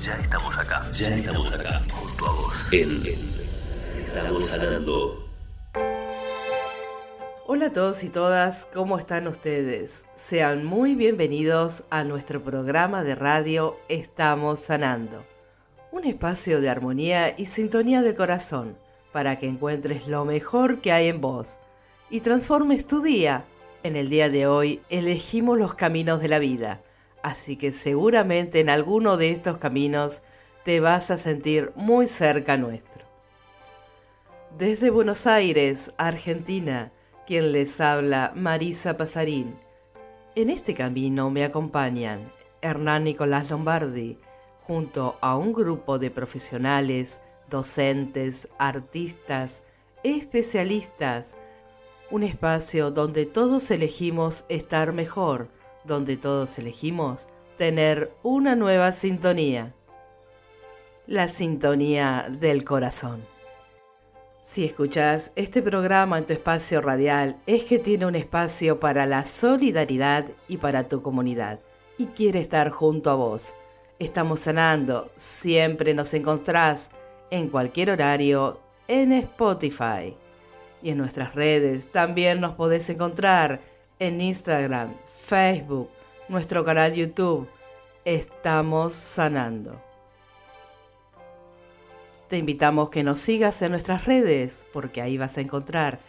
Ya estamos acá, ya estamos acá, junto a vos. En Estamos sanando. Hola a todos y todas, ¿cómo están ustedes? Sean muy bienvenidos a nuestro programa de radio Estamos Sanando, un espacio de armonía y sintonía de corazón para que encuentres lo mejor que hay en vos y transformes tu día. En el día de hoy elegimos los caminos de la vida así que seguramente en alguno de estos caminos te vas a sentir muy cerca nuestro. Desde Buenos Aires, Argentina, quien les habla Marisa Pasarín. En este camino me acompañan Hernán Nicolás Lombardi, junto a un grupo de profesionales, docentes, artistas, especialistas, un espacio donde todos elegimos estar mejor, donde todos elegimos tener una nueva sintonía, la sintonía del corazón. Si escuchas este programa en tu espacio radial, es que tiene un espacio para la solidaridad y para tu comunidad, y quiere estar junto a vos. Estamos sanando, siempre nos encontrás en cualquier horario en Spotify. Y en nuestras redes también nos podés encontrar en Instagram, Facebook, nuestro canal YouTube. Estamos sanando. Te invitamos que nos sigas en nuestras redes porque ahí vas a encontrar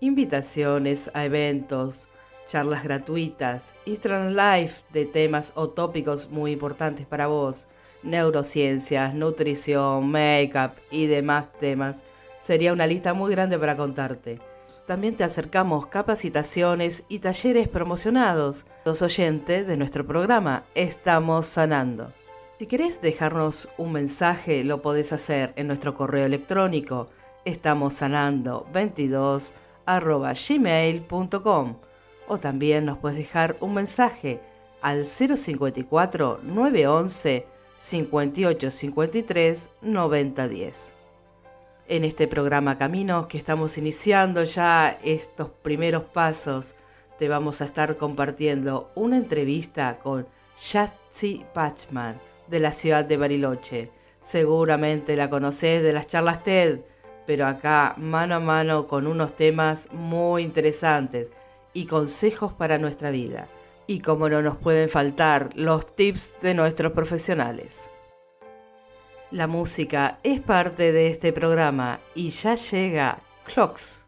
invitaciones a eventos, charlas gratuitas, Instagram Live de temas o tópicos muy importantes para vos, neurociencias, nutrición, make-up y demás temas. Sería una lista muy grande para contarte. También te acercamos capacitaciones y talleres promocionados. Los oyentes de nuestro programa Estamos Sanando. Si querés dejarnos un mensaje, lo podés hacer en nuestro correo electrónico estamos sanando 22 gmail.com o también nos puedes dejar un mensaje al 054 911 5853 9010 en este programa Caminos que estamos iniciando ya estos primeros pasos, te vamos a estar compartiendo una entrevista con Yatsi Pachman de la ciudad de Bariloche. Seguramente la conoces de las charlas TED, pero acá mano a mano con unos temas muy interesantes y consejos para nuestra vida. Y como no nos pueden faltar los tips de nuestros profesionales. La música es parte de este programa y ya llega Clocks.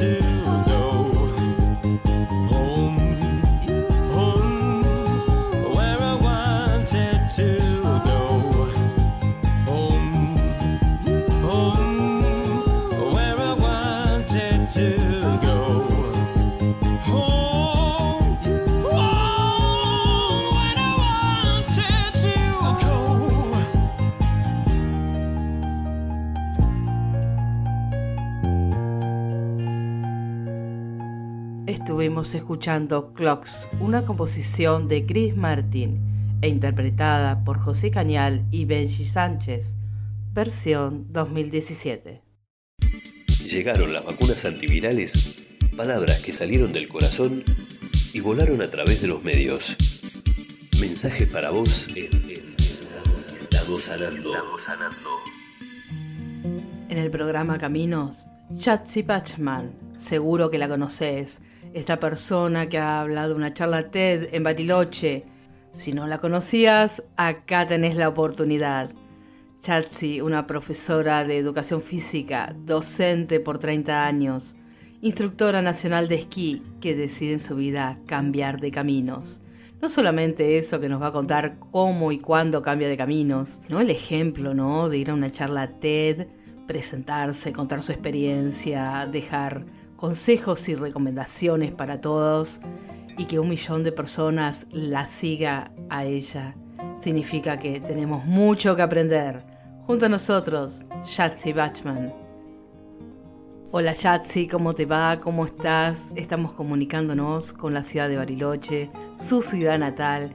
to Estuvimos escuchando Clocks, una composición de Chris Martin e interpretada por José Cañal y Benji Sánchez, versión 2017. Llegaron las vacunas antivirales, palabras que salieron del corazón y volaron a través de los medios. Mensajes para vos en, Estamos sanando. En el programa Caminos, Chatsi Pachman, seguro que la conoces, esta persona que ha hablado una charla TED en Bariloche. Si no la conocías, acá tenés la oportunidad. Chatsi, una profesora de educación física, docente por 30 años, instructora nacional de esquí que decide en su vida cambiar de caminos. No solamente eso que nos va a contar cómo y cuándo cambia de caminos, sino el ejemplo, ¿no? De ir a una charla TED, presentarse, contar su experiencia, dejar consejos y recomendaciones para todos y que un millón de personas la siga a ella. Significa que tenemos mucho que aprender. Junto a nosotros, Yatsi Bachman. Hola Yatsi, ¿cómo te va? ¿Cómo estás? Estamos comunicándonos con la ciudad de Bariloche, su ciudad natal.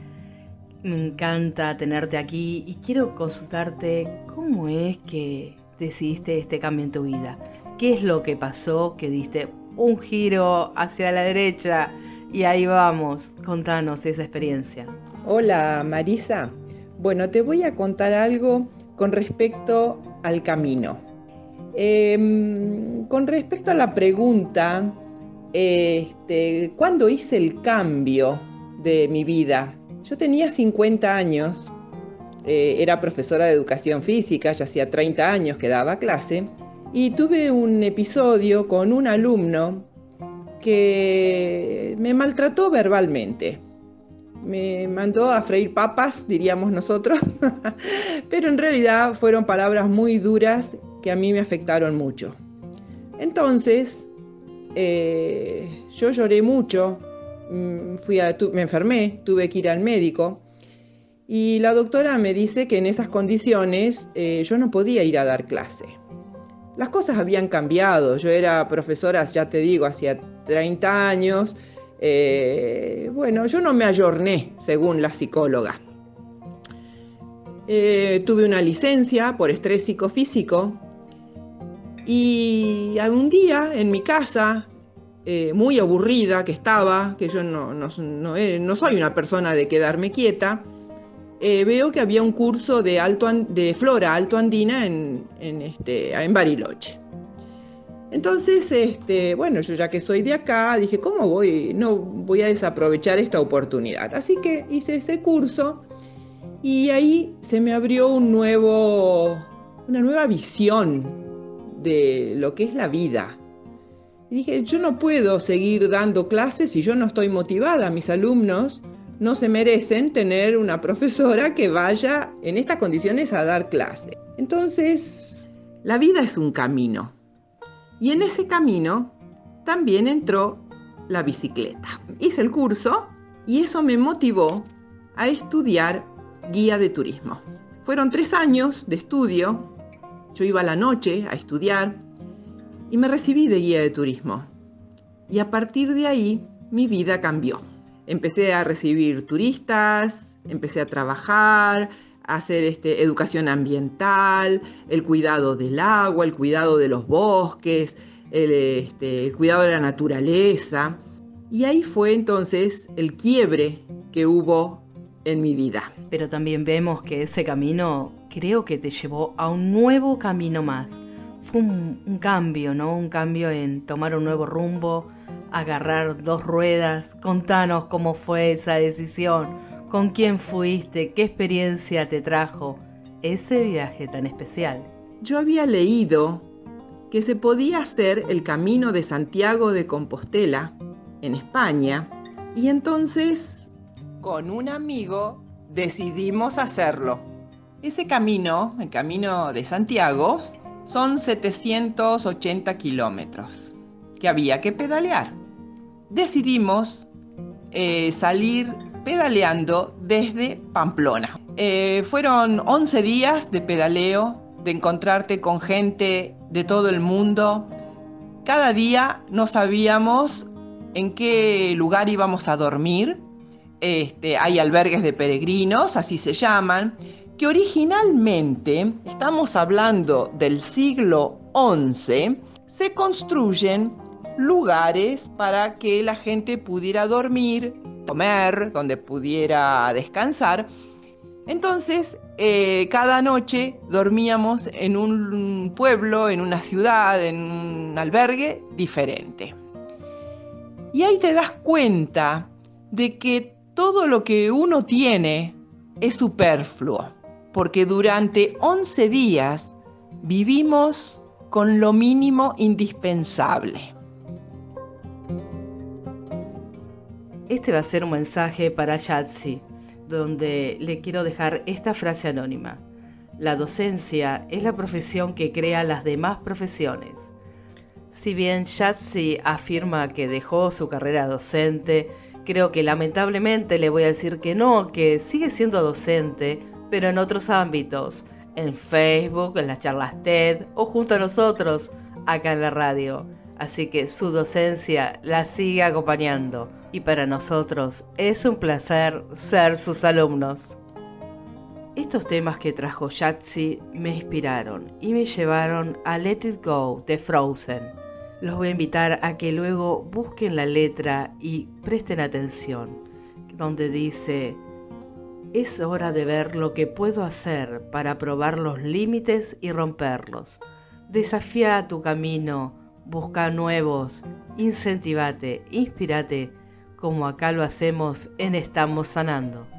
Me encanta tenerte aquí y quiero consultarte cómo es que decidiste este cambio en tu vida. ¿Qué es lo que pasó que diste un giro hacia la derecha y ahí vamos? Contanos esa experiencia. Hola Marisa. Bueno, te voy a contar algo con respecto al camino. Em, con respecto a la pregunta, este, ¿cuándo hice el cambio de mi vida? Yo tenía 50 años, eh, era profesora de educación física, ya hacía 30 años que daba clase, y tuve un episodio con un alumno que me maltrató verbalmente. Me mandó a freír papas, diríamos nosotros, pero en realidad fueron palabras muy duras que a mí me afectaron mucho. Entonces, eh, yo lloré mucho, mm, fui me enfermé, tuve que ir al médico y la doctora me dice que en esas condiciones eh, yo no podía ir a dar clase las cosas habían cambiado. Yo era profesora, ya te digo, hacía 30 años. Eh, bueno, yo no me ayorné, según la psicóloga. Eh, tuve una licencia por estrés psicofísico y algún día en mi casa, eh, muy aburrida que estaba, que yo no, no soy una persona de quedarme quieta, eh, veo que había un curso de, alto, de flora alto andina en, en, este, en Bariloche. Entonces, este, bueno, yo ya que soy de acá, dije, ¿cómo voy? No voy a desaprovechar esta oportunidad. Así que hice ese curso y ahí se me abrió un nuevo, una nueva visión de lo que es la vida. Dije, yo no puedo seguir dando clases si yo no estoy motivada. Mis alumnos no se merecen tener una profesora que vaya en estas condiciones a dar clase. Entonces, la vida es un camino. Y en ese camino también entró la bicicleta. Hice el curso y eso me motivó a estudiar guía de turismo. Fueron tres años de estudio. Yo iba a la noche a estudiar y me recibí de guía de turismo. Y a partir de ahí mi vida cambió. Empecé a recibir turistas, empecé a trabajar, a hacer este, educación ambiental, el cuidado del agua, el cuidado de los bosques, el, este, el cuidado de la naturaleza. Y ahí fue entonces el quiebre que hubo en mi vida. Pero también vemos que ese camino creo que te llevó a un nuevo camino más fue un, cambio, ¿no? Un cambio en tomar un nuevo rumbo, agarrar dos ruedas. Contanos cómo fue esa decisión, con quién fuiste, qué experiencia te trajo ese viaje tan especial. Yo había leído que se podía hacer el camino de Santiago de Compostela en España y entonces con un amigo decidimos hacerlo. Ese camino, el camino de Santiago, son 780 kilómetros que había que pedalear. Decidimos eh, salir pedaleando desde Pamplona. Eh, fueron 11 días de pedaleo, de encontrarte con gente de todo el mundo. Cada día no sabíamos en qué lugar íbamos a dormir. Este, hay albergues de peregrinos, así se llaman, que originalmente, estamos hablando del siglo XI, se construyen lugares para que la gente pudiera dormir, comer, donde pudiera descansar. Entonces, eh, cada noche dormíamos en un pueblo, en una ciudad, en un albergue diferente. Y ahí te das cuenta de que todo lo que uno tiene es superfluo porque durante 11 días vivimos con lo mínimo indispensable. Este va a ser un mensaje para Yatsi, donde le quiero dejar esta frase anónima. La docencia es la profesión que crea las demás profesiones. Si bien Yatsi afirma que dejó su carrera docente, creo que lamentablemente le voy a decir que no, que sigue siendo docente pero en otros ámbitos, en Facebook, en las charlas TED o junto a nosotros acá en la radio. Así que su docencia la sigue acompañando y para nosotros es un placer ser sus alumnos. Estos temas que trajo Yatsi me inspiraron y me llevaron a Let It Go de Frozen. Los voy a invitar a que luego busquen la letra y presten atención, donde dice, es hora de ver lo que puedo hacer para probar los límites y romperlos. Desafía tu camino, busca nuevos, incentivate, inspirate, como acá lo hacemos en Estamos Sanando.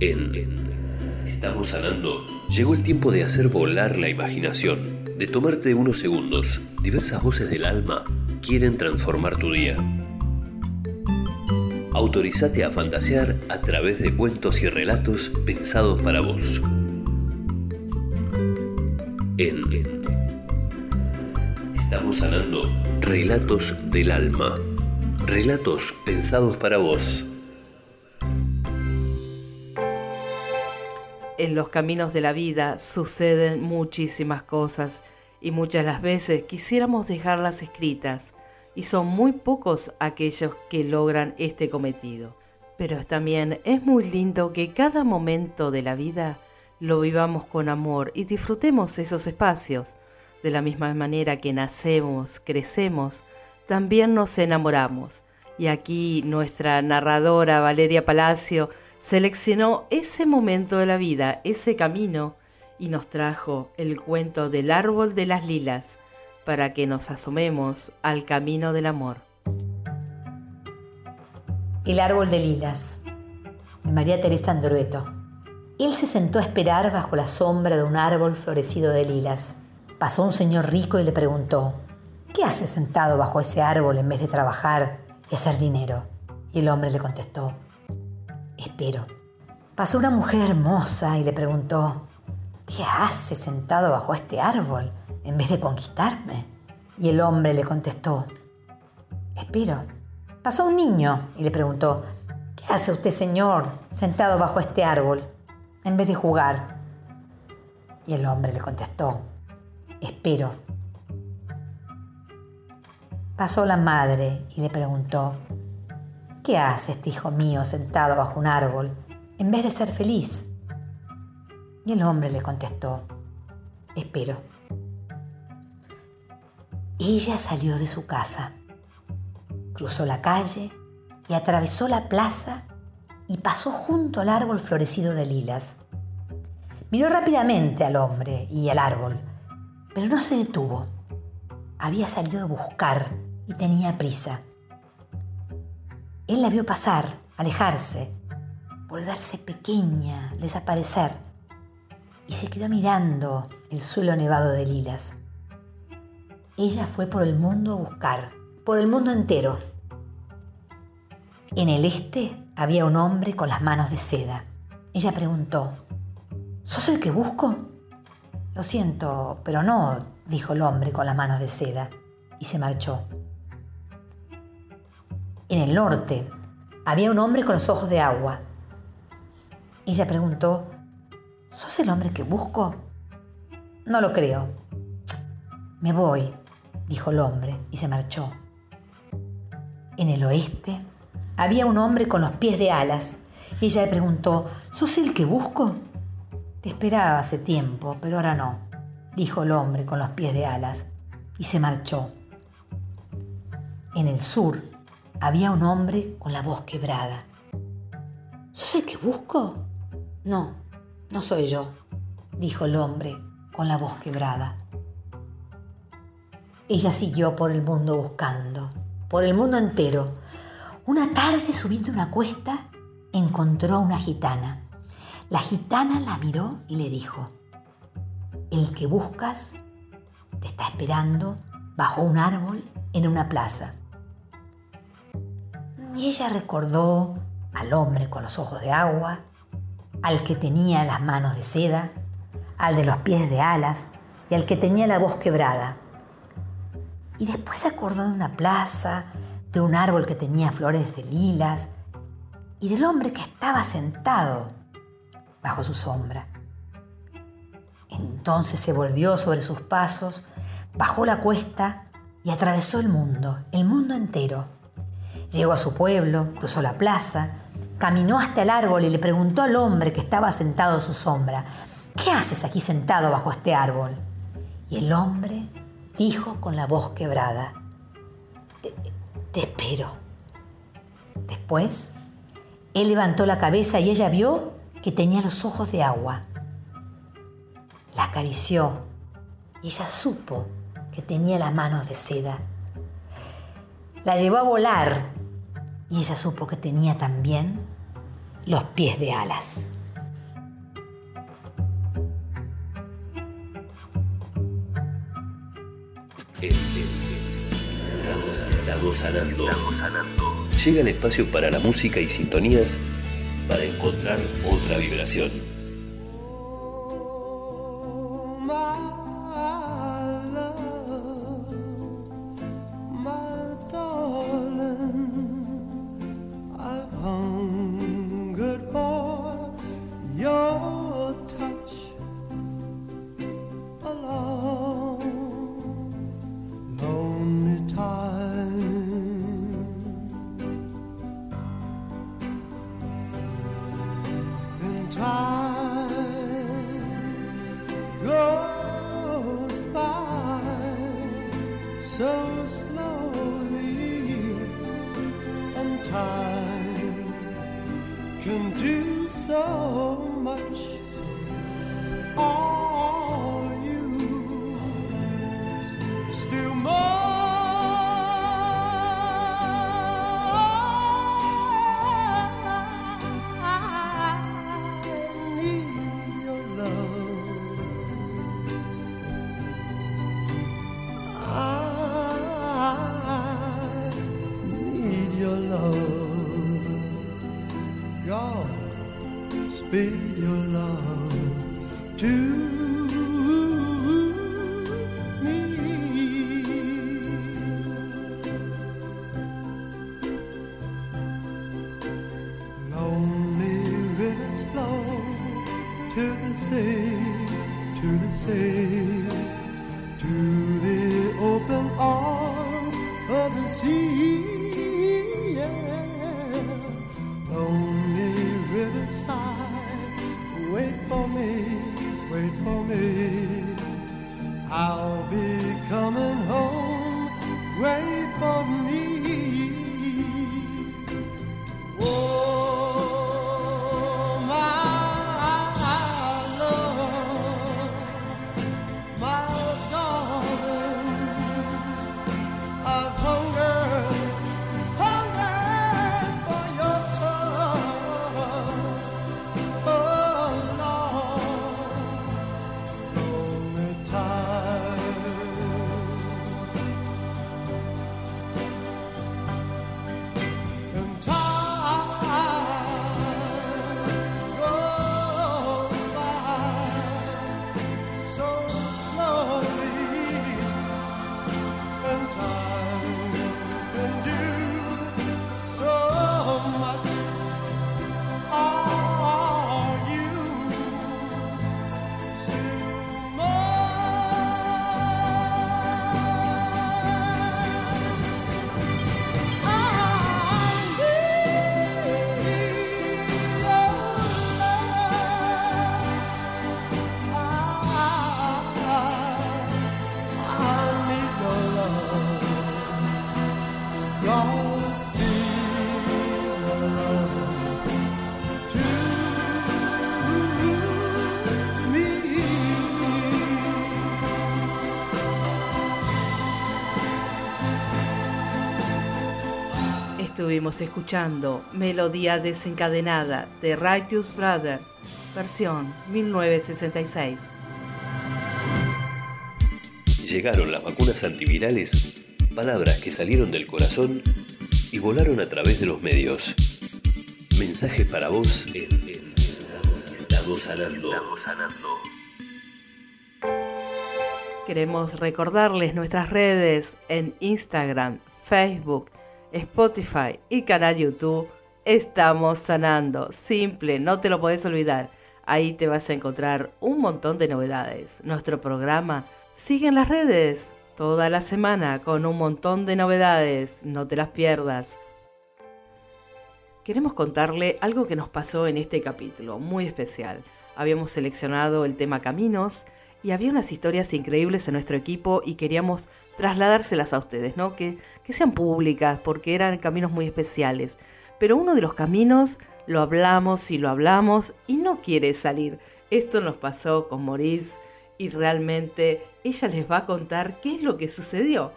En Estamos sanando, llegó el tiempo de hacer volar la imaginación, de tomarte unos segundos. Diversas voces del alma quieren transformar tu día. Autorizate a fantasear a través de cuentos y relatos pensados para vos. En Estamos sanando relatos del alma. Relatos pensados para vos. En los caminos de la vida suceden muchísimas cosas y muchas las veces quisiéramos dejarlas escritas y son muy pocos aquellos que logran este cometido. Pero también es muy lindo que cada momento de la vida lo vivamos con amor y disfrutemos esos espacios. De la misma manera que nacemos, crecemos, también nos enamoramos. Y aquí nuestra narradora Valeria Palacio seleccionó ese momento de la vida, ese camino, y nos trajo el cuento del árbol de las lilas para que nos asomemos al camino del amor. El árbol de lilas, de María Teresa Andrueto. Él se sentó a esperar bajo la sombra de un árbol florecido de lilas. Pasó un señor rico y le preguntó, ¿qué hace sentado bajo ese árbol en vez de trabajar y hacer dinero? Y el hombre le contestó, Espero. Pasó una mujer hermosa y le preguntó, ¿qué hace sentado bajo este árbol en vez de conquistarme? Y el hombre le contestó, espero. Pasó un niño y le preguntó, ¿qué hace usted, señor, sentado bajo este árbol en vez de jugar? Y el hombre le contestó, espero. Pasó la madre y le preguntó, ¿Qué hace este hijo mío sentado bajo un árbol en vez de ser feliz? Y el hombre le contestó, espero. Ella salió de su casa, cruzó la calle y atravesó la plaza y pasó junto al árbol florecido de lilas. Miró rápidamente al hombre y al árbol, pero no se detuvo. Había salido a buscar y tenía prisa. Él la vio pasar, alejarse, volverse pequeña, desaparecer, y se quedó mirando el suelo nevado de lilas. Ella fue por el mundo a buscar, por el mundo entero. En el este había un hombre con las manos de seda. Ella preguntó, ¿Sos el que busco? Lo siento, pero no, dijo el hombre con las manos de seda, y se marchó. En el norte había un hombre con los ojos de agua. Ella preguntó, ¿sos el hombre que busco? No lo creo. Me voy, dijo el hombre y se marchó. En el oeste había un hombre con los pies de alas y ella le preguntó, ¿sos el que busco? Te esperaba hace tiempo, pero ahora no, dijo el hombre con los pies de alas y se marchó. En el sur había un hombre con la voz quebrada. ¿Sos el que busco? No, no soy yo, dijo el hombre con la voz quebrada. Ella siguió por el mundo buscando, por el mundo entero. Una tarde subiendo una cuesta encontró a una gitana. La gitana la miró y le dijo, el que buscas te está esperando bajo un árbol en una plaza. Y ella recordó al hombre con los ojos de agua, al que tenía las manos de seda, al de los pies de alas y al que tenía la voz quebrada. Y después se acordó de una plaza, de un árbol que tenía flores de lilas y del hombre que estaba sentado bajo su sombra. Entonces se volvió sobre sus pasos, bajó la cuesta y atravesó el mundo, el mundo entero Llegó a su pueblo, cruzó la plaza, caminó hasta el árbol y le preguntó al hombre que estaba sentado a su sombra, ¿qué haces aquí sentado bajo este árbol? Y el hombre dijo con la voz quebrada, te, te espero. Después, él levantó la cabeza y ella vio que tenía los ojos de agua. La acarició y ella supo que tenía las manos de seda. La llevó a volar y ella supo que tenía también los pies de alas. El, el. Llega el espacio para la música y sintonías para encontrar otra vibración. Oh, Estuvimos escuchando Melodía desencadenada de Righteous Brothers, versión 1966. Llegaron las vacunas antivirales, palabras que salieron del corazón y volaron a través de los medios. Mensajes para vos en, Estamos sanando. Estamos sanando. Queremos recordarles nuestras redes en Instagram, Facebook, Spotify y canal YouTube, estamos sanando. Simple, no te lo puedes olvidar. Ahí te vas a encontrar un montón de novedades. Nuestro programa sigue en las redes toda la semana con un montón de novedades. No te las pierdas. Queremos contarle algo que nos pasó en este capítulo, muy especial. Habíamos seleccionado el tema Caminos y había unas historias increíbles en nuestro equipo y queríamos trasladárselas a ustedes, ¿no? Que, que sean públicas, porque eran caminos muy especiales. Pero uno de los caminos lo hablamos y lo hablamos y no quiere salir. Esto nos pasó con Maurice y realmente ella les va a contar qué es lo que sucedió.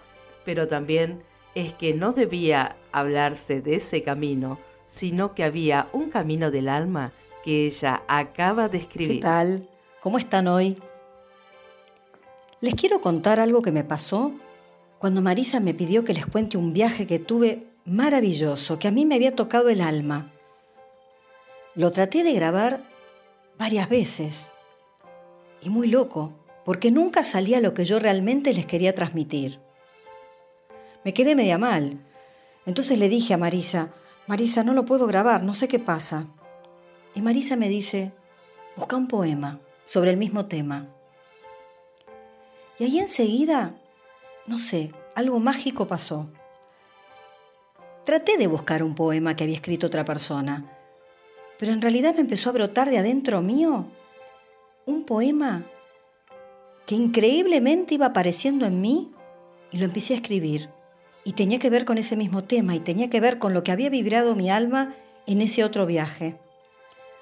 Pero también es que no debía hablarse de ese camino, sino que había un camino del alma que ella acaba de escribir. ¿Qué tal? ¿Cómo están hoy? Les quiero contar algo que me pasó cuando Marisa me pidió que les cuente un viaje que tuve maravilloso, que a mí me había tocado el alma. Lo traté de grabar varias veces y muy loco, porque nunca salía lo que yo realmente les quería transmitir. Me quedé media mal. Entonces le dije a Marisa, Marisa, no lo puedo grabar, no sé qué pasa. Y Marisa me dice, busca un poema sobre el mismo tema. Y ahí enseguida, no sé, algo mágico pasó. Traté de buscar un poema que había escrito otra persona, pero en realidad me empezó a brotar de adentro mío un poema que increíblemente iba apareciendo en mí y lo empecé a escribir. Y tenía que ver con ese mismo tema y tenía que ver con lo que había vibrado mi alma en ese otro viaje.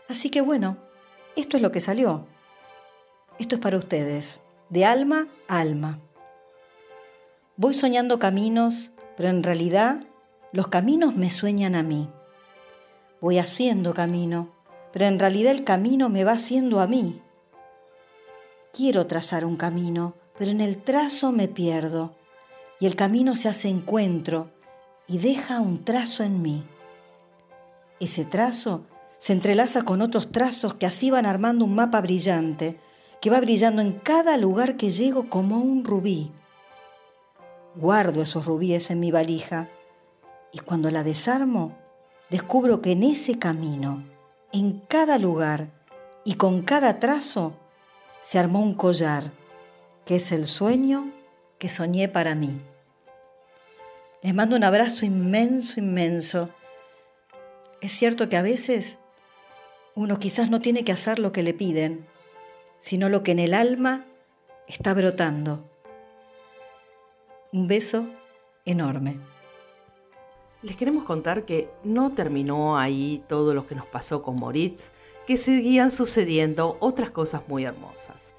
Así que bueno, esto es lo que salió. Esto es para ustedes, de alma a alma. Voy soñando caminos, pero en realidad los caminos me sueñan a mí. Voy haciendo camino, pero en realidad el camino me va haciendo a mí. Quiero trazar un camino, pero en el trazo me pierdo y el camino se hace encuentro y deja un trazo en mí. Ese trazo se entrelaza con otros trazos que así van armando un mapa brillante, que va brillando en cada lugar que llego como un rubí. Guardo esos rubíes en mi valija y cuando la desarmo, descubro que en ese camino, en cada lugar y con cada trazo, se armó un collar, que es el sueño que soñé para mí. Les mando un abrazo inmenso, inmenso. Es cierto que a veces uno quizás no tiene que hacer lo que le piden, sino lo que en el alma está brotando. Un beso enorme. Les queremos contar que no terminó ahí todo lo que nos pasó con Moritz, que seguían sucediendo otras cosas muy hermosas.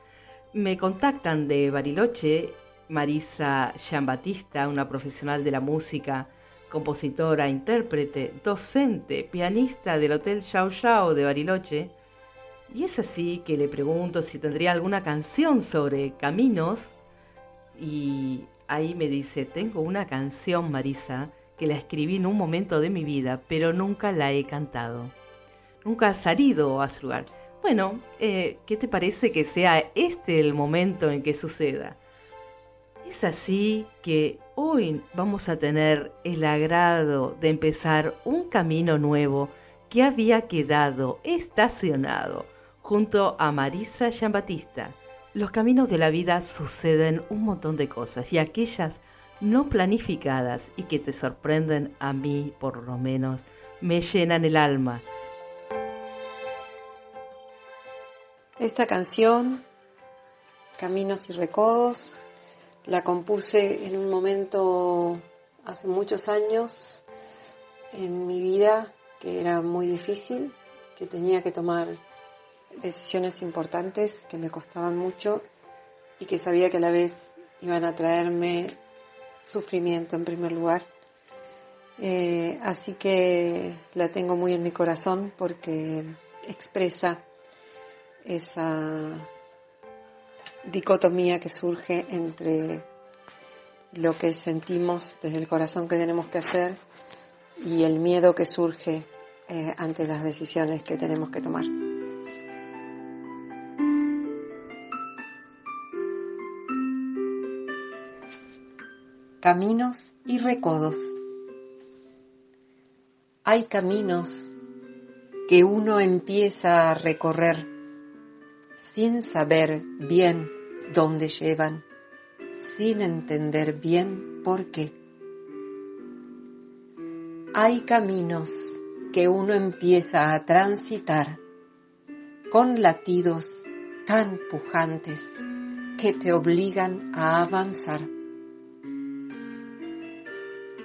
Me contactan de Bariloche Marisa Giambattista, una profesional de la música, compositora, intérprete, docente, pianista del Hotel Xiao Xiao de Bariloche. Y es así que le pregunto si tendría alguna canción sobre caminos. Y ahí me dice, tengo una canción, Marisa, que la escribí en un momento de mi vida, pero nunca la he cantado. Nunca ha salido a su lugar. Bueno, eh, ¿qué te parece que sea este el momento en que suceda? Es así que hoy vamos a tener el agrado de empezar un camino nuevo que había quedado estacionado junto a Marisa Giambattista. Los caminos de la vida suceden un montón de cosas y aquellas no planificadas y que te sorprenden a mí por lo menos me llenan el alma. Esta canción, Caminos y Recodos, la compuse en un momento hace muchos años en mi vida que era muy difícil, que tenía que tomar decisiones importantes que me costaban mucho y que sabía que a la vez iban a traerme sufrimiento en primer lugar. Eh, así que la tengo muy en mi corazón porque expresa esa dicotomía que surge entre lo que sentimos desde el corazón que tenemos que hacer y el miedo que surge eh, ante las decisiones que tenemos que tomar. Caminos y recodos. Hay caminos que uno empieza a recorrer sin saber bien dónde llevan, sin entender bien por qué. Hay caminos que uno empieza a transitar con latidos tan pujantes que te obligan a avanzar.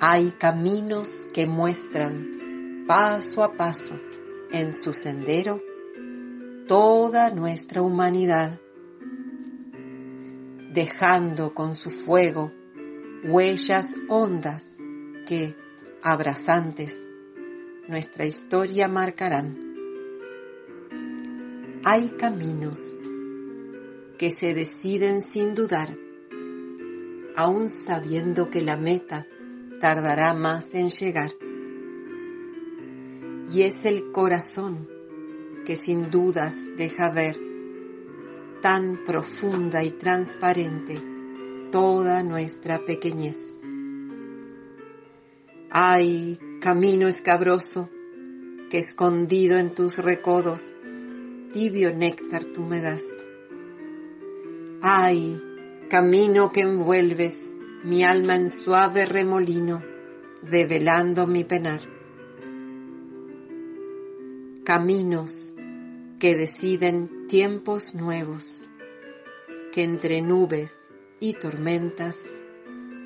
Hay caminos que muestran paso a paso en su sendero toda nuestra humanidad, dejando con su fuego huellas hondas que, abrazantes, nuestra historia marcarán. Hay caminos que se deciden sin dudar, aún sabiendo que la meta tardará más en llegar. Y es el corazón que sin dudas deja ver tan profunda y transparente toda nuestra pequeñez. Ay, camino escabroso, que escondido en tus recodos, tibio néctar tú me das. Ay, camino que envuelves mi alma en suave remolino, develando mi penar. Caminos que deciden tiempos nuevos, que entre nubes y tormentas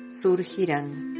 surgirán.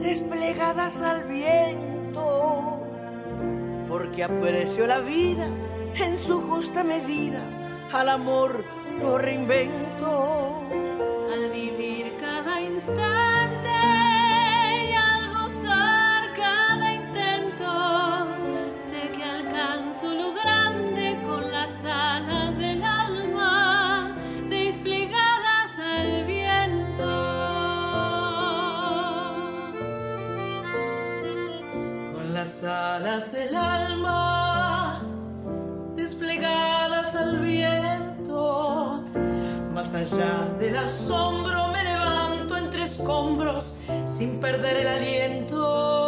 desplegadas al viento, porque aprecio la vida en su justa medida, al amor lo reinvento. Al vivir cada instante alas del alma desplegadas al viento. Más allá del asombro me levanto entre escombros sin perder el aliento.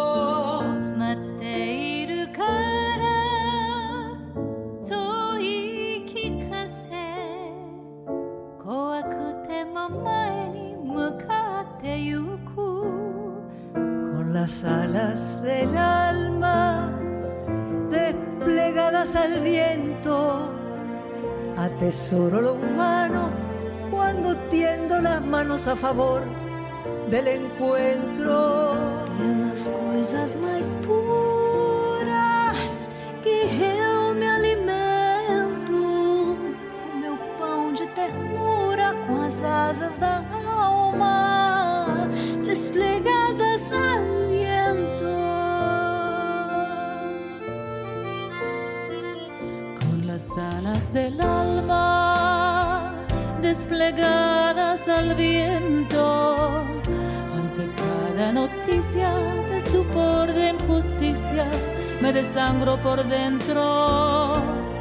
Las alas del alma desplegadas al viento. Atesoro lo humano cuando tiendo las manos a favor del encuentro. De las cosas más puras que eu me alimento, meu pão de ternura com as asas da alma desplegadas alas del alma desplegadas al viento. Ante cada noticia de estupor de injusticia, me desangro por dentro.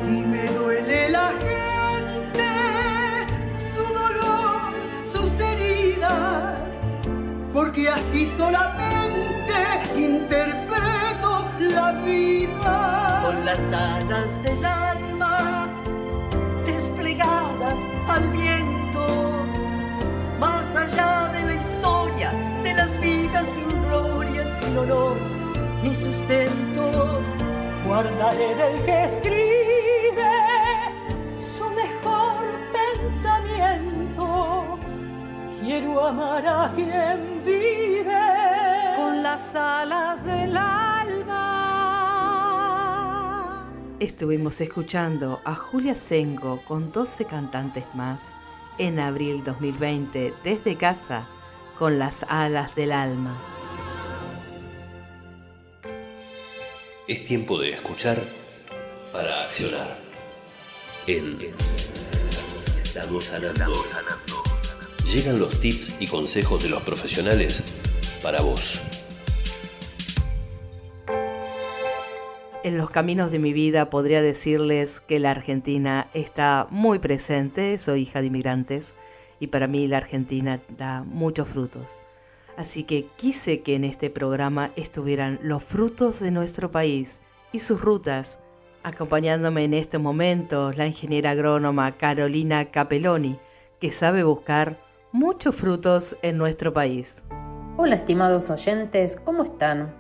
Y me duele la gente, su dolor, sus heridas, porque así solamente interpreto la vida. Con las alas del alma las vidas sin gloria, sin honor ni sustento. Guardaré del que escribe su mejor pensamiento. Quiero amar a quien vive con las alas del alma. Estuvimos escuchando a Julia Sengo con 12 cantantes más en abril 2020 desde casa con las alas del alma. Es tiempo de escuchar para accionar. En Estamos sanando. Llegan los tips y consejos de los profesionales para vos. en los caminos de mi vida podría decirles que la Argentina está muy presente, soy hija de inmigrantes y para mí la Argentina da muchos frutos. Así que quise que en este programa estuvieran los frutos de nuestro país y sus rutas. Acompañándome en este momento la ingeniera agrónoma Carolina Capelloni, que sabe buscar muchos frutos en nuestro país. Hola estimados oyentes, ¿cómo están?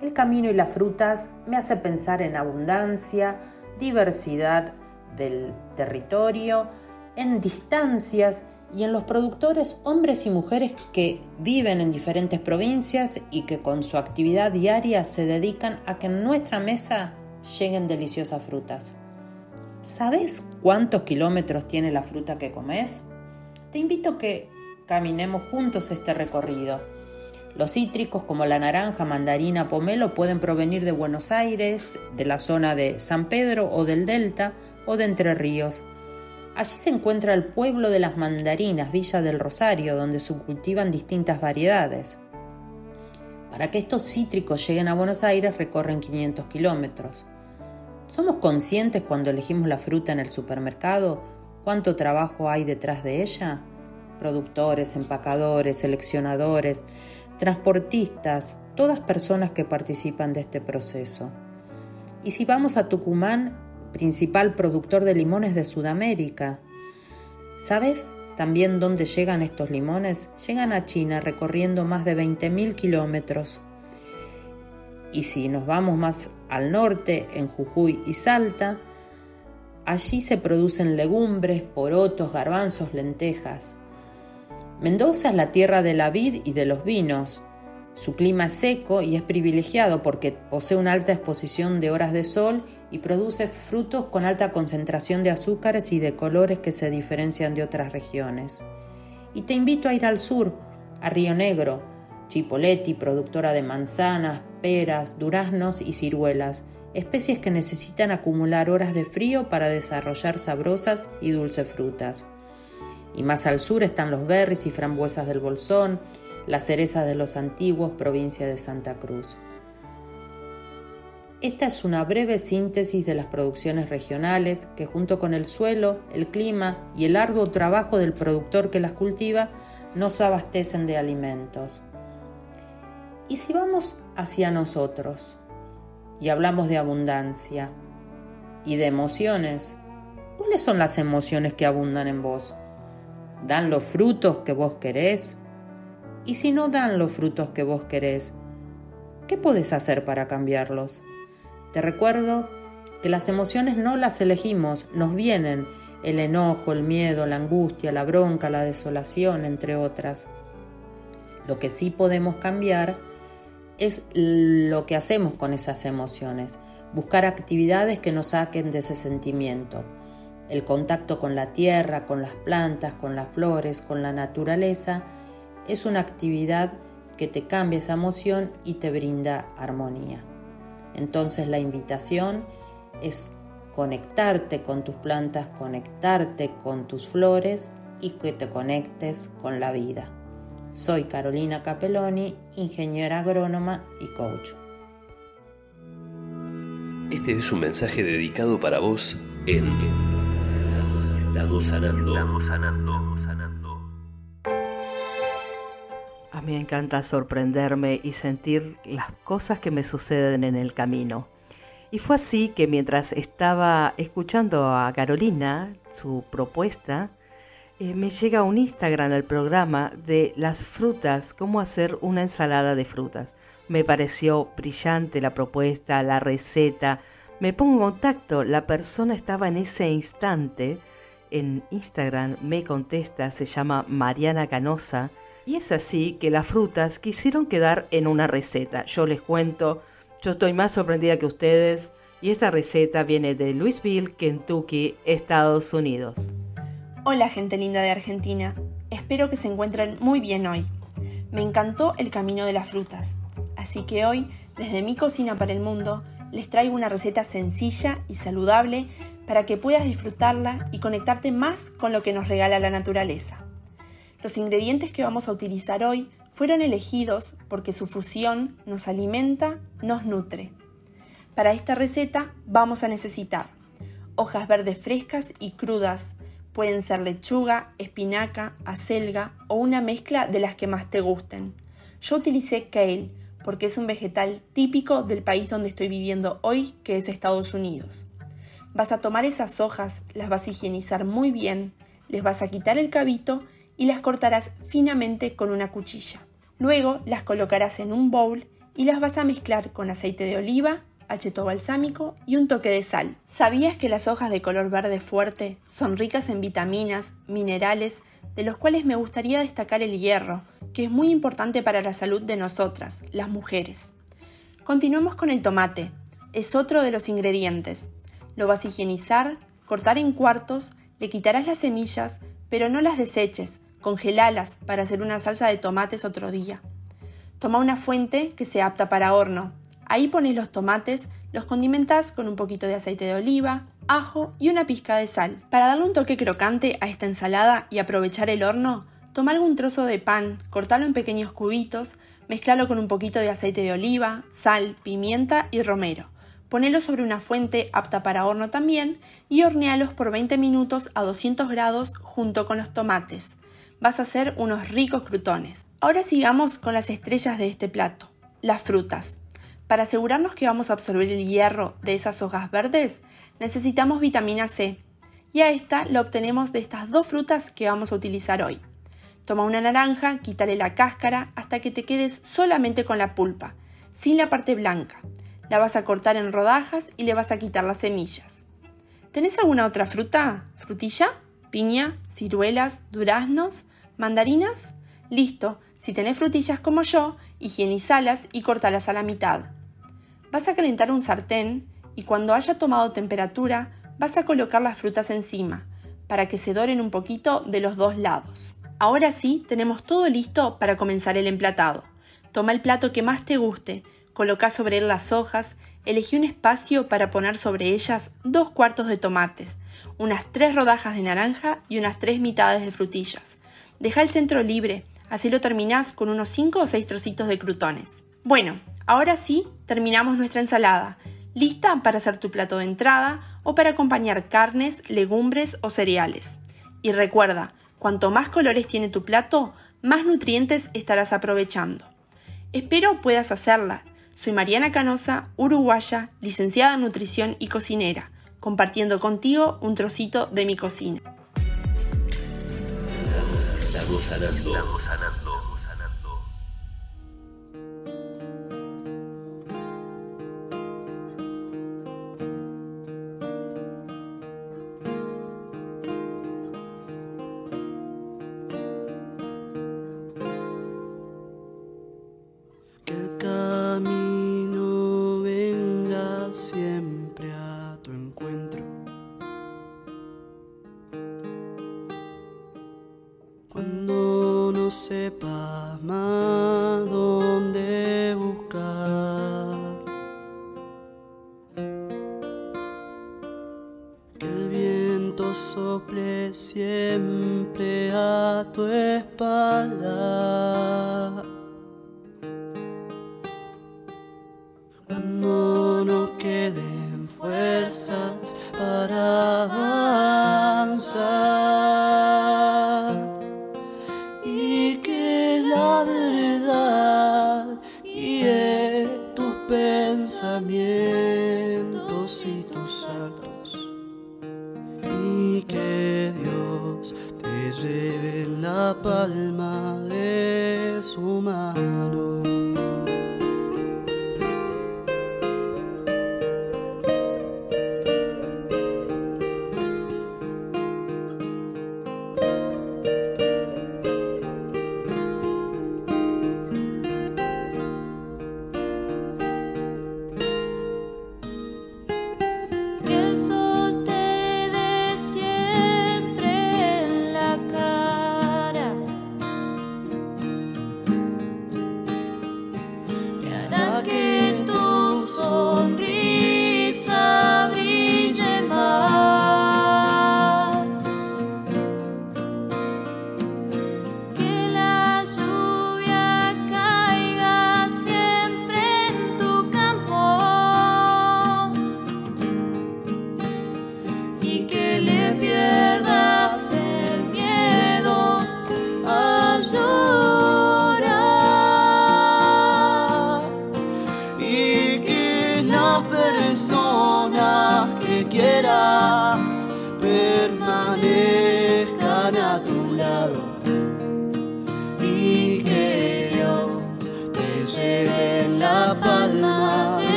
El camino y las frutas me hace pensar en abundancia, diversidad del territorio, en distancias y en los productores hombres y mujeres que viven en diferentes provincias y que con su actividad diaria se dedican a que en nuestra mesa lleguen deliciosas frutas. ¿Sabes cuántos kilómetros tiene la fruta que comes? Te invito a que caminemos juntos este recorrido los cítricos como la naranja, mandarina, pomelo pueden provenir de Buenos Aires, de la zona de San Pedro o del Delta o de Entre Ríos. Allí se encuentra el pueblo de las mandarinas, Villa del Rosario, donde se cultivan distintas variedades. Para que estos cítricos lleguen a Buenos Aires recorren 500 kilómetros. ¿Somos conscientes cuando elegimos la fruta en el supermercado cuánto trabajo hay detrás de ella? Productores, empacadores, seleccionadores, transportistas, todas personas que participan de este proceso. Y si vamos a Tucumán, principal productor de limones de Sudamérica, ¿sabes también dónde llegan estos limones? Llegan a China recorriendo más de 20.000 kilómetros. Y si nos vamos más al norte, en Jujuy y Salta, allí se producen legumbres, porotos, garbanzos, lentejas. Mendoza es la tierra de la vid y de los vinos. Su clima es seco y es privilegiado porque posee una alta exposición de horas de sol y produce frutos con alta concentración de azúcares y de colores que se diferencian de otras regiones. Y te invito a ir al sur, a Río Negro, Chipoleti, productora de manzanas, peras, duraznos y ciruelas, especies que necesitan acumular horas de frío para desarrollar sabrosas y dulces frutas. Y más al sur están los berries y frambuesas del Bolsón, las cerezas de los antiguos, provincia de Santa Cruz. Esta es una breve síntesis de las producciones regionales que junto con el suelo, el clima y el arduo trabajo del productor que las cultiva nos abastecen de alimentos. Y si vamos hacia nosotros y hablamos de abundancia y de emociones, ¿cuáles son las emociones que abundan en vos? dan los frutos que vos querés? Y si no dan los frutos que vos querés, ¿qué podés hacer para cambiarlos? Te recuerdo que las emociones no las elegimos, nos vienen el enojo, el miedo, la angustia, la bronca, la desolación, entre otras. Lo que sí podemos cambiar es lo que hacemos con esas emociones, buscar actividades que nos saquen de ese sentimiento el contacto con la tierra, con las plantas, con las flores, con la naturaleza, es una actividad que te cambia esa emoción y te brinda armonía. Entonces la invitación es conectarte con tus plantas, conectarte con tus flores y que te conectes con la vida. Soy Carolina Capelloni, ingeniera agrónoma y coach. Este es un mensaje dedicado para vos en Estamos sanando. Estamos sanando. sanando. Me encanta sorprenderme y sentir las cosas que me suceden en el camino. Y fue así que mientras estaba escuchando a Carolina, su propuesta, eh, me llega un Instagram al programa de las frutas, cómo hacer una ensalada de frutas. Me pareció brillante la propuesta, la receta. Me pongo en contacto, la persona estaba en ese instante en Instagram me contesta, se llama Mariana Canosa, y es así que las frutas quisieron quedar en una receta. Yo les cuento, yo estoy más sorprendida que ustedes, y esta receta viene de Louisville, Kentucky, Estados Unidos. Hola gente linda de Argentina, espero que se encuentren muy bien hoy. Me encantó el camino de las frutas, así que hoy, desde mi cocina para el mundo, les traigo una receta sencilla y saludable para que puedas disfrutarla y conectarte más con lo que nos regala la naturaleza. Los ingredientes que vamos a utilizar hoy fueron elegidos porque su fusión nos alimenta, nos nutre. Para esta receta vamos a necesitar hojas verdes frescas y crudas, pueden ser lechuga, espinaca, acelga o una mezcla de las que más te gusten. Yo utilicé kale porque es un vegetal típico del país donde estoy viviendo hoy, que es Estados Unidos. Vas a tomar esas hojas, las vas a higienizar muy bien, les vas a quitar el cabito y las cortarás finamente con una cuchilla. Luego las colocarás en un bowl y las vas a mezclar con aceite de oliva, acheto balsámico y un toque de sal. ¿Sabías que las hojas de color verde fuerte son ricas en vitaminas, minerales, de los cuales me gustaría destacar el hierro, que es muy importante para la salud de nosotras, las mujeres? Continuemos con el tomate. Es otro de los ingredientes. Lo vas a higienizar, cortar en cuartos, le quitarás las semillas, pero no las deseches, congelalas para hacer una salsa de tomates otro día. Toma una fuente que sea apta para horno. Ahí pones los tomates, los condimentas con un poquito de aceite de oliva, ajo y una pizca de sal. Para darle un toque crocante a esta ensalada y aprovechar el horno, toma algún trozo de pan, cortalo en pequeños cubitos, mezclalo con un poquito de aceite de oliva, sal, pimienta y romero. Ponelo sobre una fuente apta para horno también y hornealos por 20 minutos a 200 grados junto con los tomates. Vas a hacer unos ricos crutones. Ahora sigamos con las estrellas de este plato, las frutas. Para asegurarnos que vamos a absorber el hierro de esas hojas verdes, necesitamos vitamina C, y a esta la obtenemos de estas dos frutas que vamos a utilizar hoy. Toma una naranja, quítale la cáscara hasta que te quedes solamente con la pulpa, sin la parte blanca. La vas a cortar en rodajas y le vas a quitar las semillas. ¿Tenés alguna otra fruta? ¿Frutilla? ¿Piña? ¿Ciruelas? ¿Duraznos? ¿Mandarinas? Listo, si tenés frutillas como yo, higienizalas y cortalas a la mitad. Vas a calentar un sartén y cuando haya tomado temperatura vas a colocar las frutas encima para que se doren un poquito de los dos lados. Ahora sí, tenemos todo listo para comenzar el emplatado. Toma el plato que más te guste, coloca sobre él las hojas, elegí un espacio para poner sobre ellas dos cuartos de tomates, unas tres rodajas de naranja y unas tres mitades de frutillas. Deja el centro libre, así lo terminás con unos 5 o 6 trocitos de crutones. Bueno, ahora sí, terminamos nuestra ensalada, lista para hacer tu plato de entrada o para acompañar carnes, legumbres o cereales. Y recuerda, cuanto más colores tiene tu plato, más nutrientes estarás aprovechando. Espero puedas hacerla. Soy Mariana Canosa, uruguaya, licenciada en nutrición y cocinera, compartiendo contigo un trocito de mi cocina. Estamos sanando. que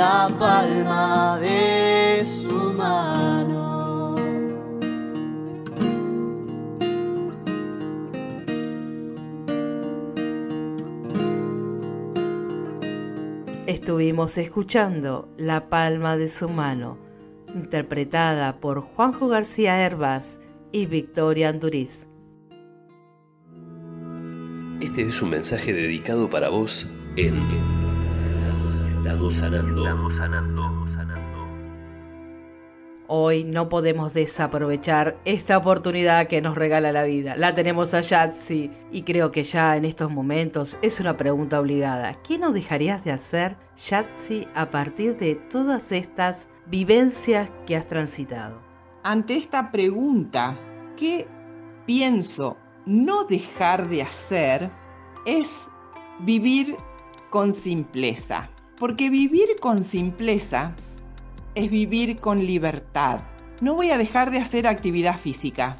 la palma de su mano. Estuvimos escuchando La palma de su mano, interpretada por Juanjo García Herbas y Victoria Anduriz. Este es un mensaje dedicado para vos en Estamos sanando. Estamos sanando. sanando. Hoy no podemos desaprovechar esta oportunidad que nos regala la vida. La tenemos a Yatsi y creo que ya en estos momentos es una pregunta obligada. ¿Qué no dejarías de hacer, Yatsi, a partir de todas estas vivencias que has transitado? Ante esta pregunta, ¿qué pienso no dejar de hacer? Es vivir con simpleza. Porque vivir con simpleza es vivir con libertad. No voy a dejar de hacer actividad física.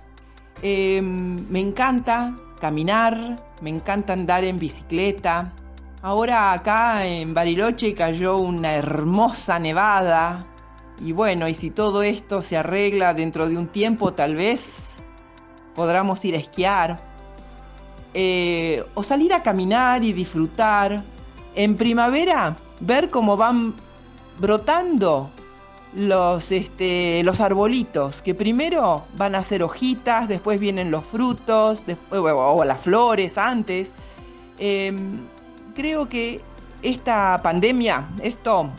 Eh, me encanta caminar, me encanta andar en bicicleta. Ahora acá en Bariloche cayó una hermosa nevada. Y bueno, y si todo esto se arregla dentro de un tiempo, tal vez podamos ir a esquiar. Eh, o salir a caminar y disfrutar. En primavera, ver cómo van brotando los, este, los arbolitos, que primero van a ser hojitas, después vienen los frutos, después, o las flores antes. Eh, creo que esta pandemia, esto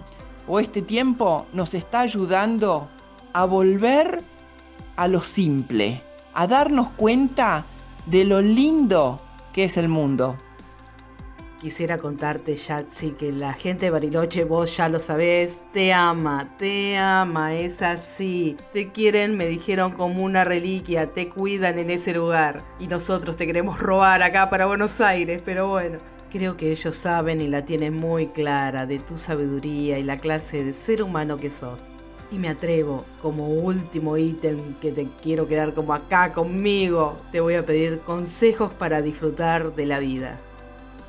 o este tiempo nos está ayudando a volver a lo simple, a darnos cuenta de lo lindo que es el mundo. Quisiera contarte, Yatsi, que la gente de Bariloche, vos ya lo sabés, te ama, te ama, es así. Te quieren, me dijeron, como una reliquia, te cuidan en ese lugar. Y nosotros te queremos robar acá para Buenos Aires, pero bueno. Creo que ellos saben y la tienen muy clara de tu sabiduría y la clase de ser humano que sos. Y me atrevo, como último ítem que te quiero quedar como acá conmigo, te voy a pedir consejos para disfrutar de la vida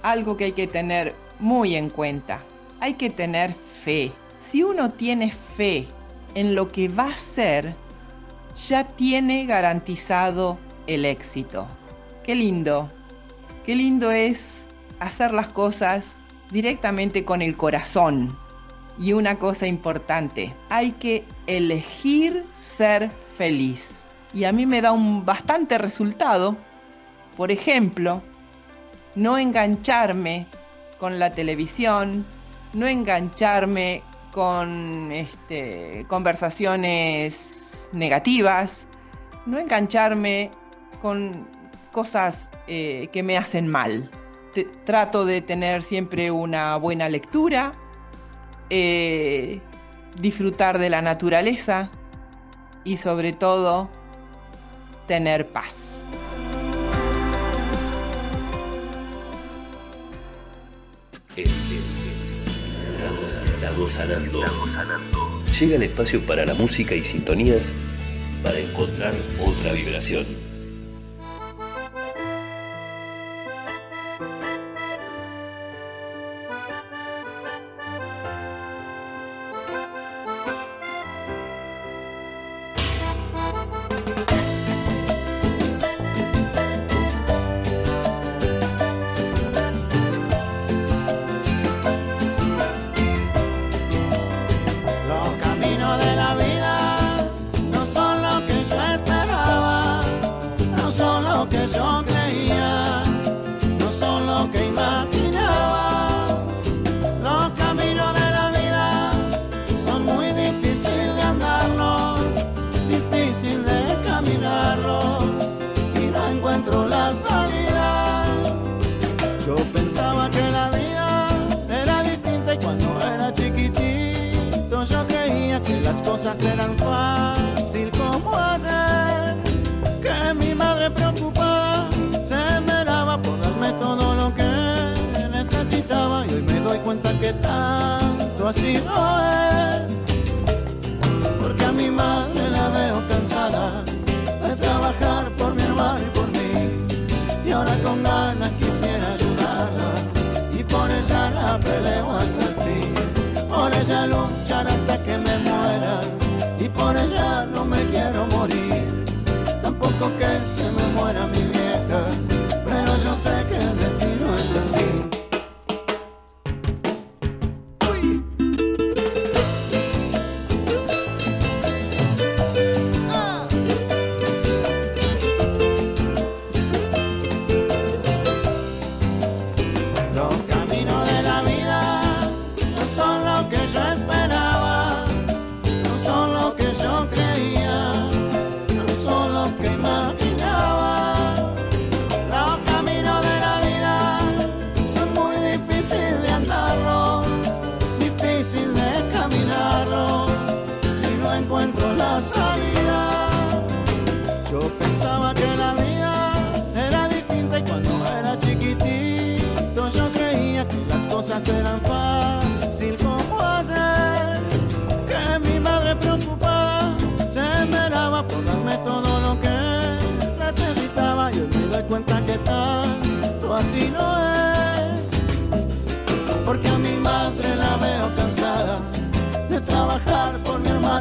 algo que hay que tener muy en cuenta. Hay que tener fe. Si uno tiene fe en lo que va a ser, ya tiene garantizado el éxito. Qué lindo. Qué lindo es hacer las cosas directamente con el corazón. Y una cosa importante, hay que elegir ser feliz. Y a mí me da un bastante resultado. Por ejemplo, no engancharme con la televisión, no engancharme con este, conversaciones negativas, no engancharme con cosas eh, que me hacen mal. Trato de tener siempre una buena lectura, eh, disfrutar de la naturaleza y sobre todo tener paz. Estamos sanando. Llega el espacio para la música y sintonías para encontrar otra vibración.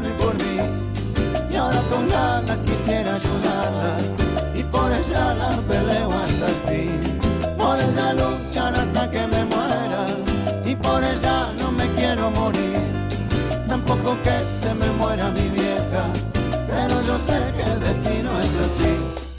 Y por mí. Y ahora con ganas quisiera ayudarla y por ella la peleo hasta el fin. Por ella luchar hasta que me muera. Y por ella no me quiero morir. Tampoco que se me muera mi vieja. Pero yo sé que el destino es así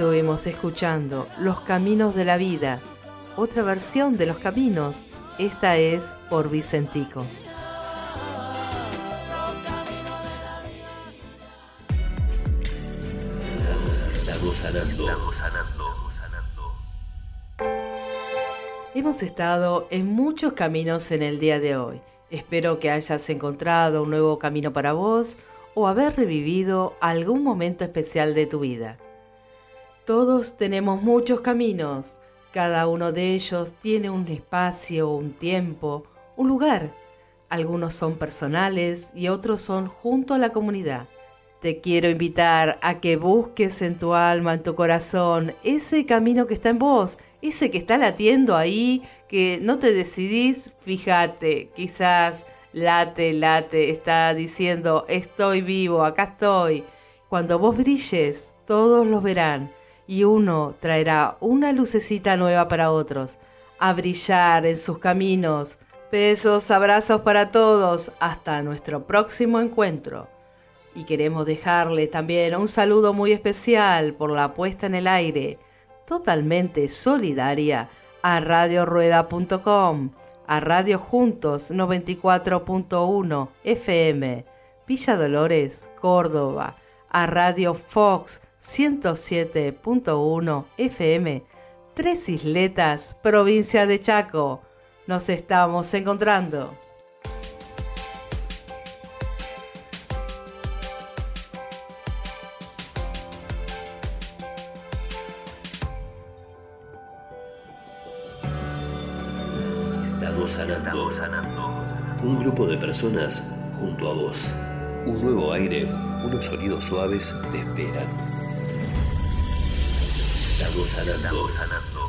Estuvimos escuchando Los Caminos de la Vida, otra versión de Los Caminos. Esta es por Vicentico. Estamos sanando. Hemos estado en muchos caminos en el día de hoy. Espero que hayas encontrado un nuevo camino para vos o haber revivido algún momento especial de tu vida. Todos tenemos muchos caminos. Cada uno de ellos tiene un espacio, un tiempo, un lugar. Algunos son personales y otros son junto a la comunidad. Te quiero invitar a que busques en tu alma, en tu corazón, ese camino que está en vos, ese que está latiendo ahí, que no te decidís, fíjate, quizás late, late, está diciendo, estoy vivo, acá estoy. Cuando vos brilles, todos los verán y uno traerá una lucecita nueva para otros, a brillar en sus caminos. Besos, abrazos para todos, hasta nuestro próximo encuentro. Y queremos dejarle también un saludo muy especial por la puesta en el aire, totalmente solidaria, a radiorueda.com, a Radio Juntos 94.1 FM, Villa Dolores, Córdoba, a Radio Fox 107.1 FM, Tres Isletas, provincia de Chaco. Nos estamos encontrando. Estamos sanando. Un grupo de personas junto a vos. Un nuevo aire, unos sonidos suaves te esperan. Estamos sanando.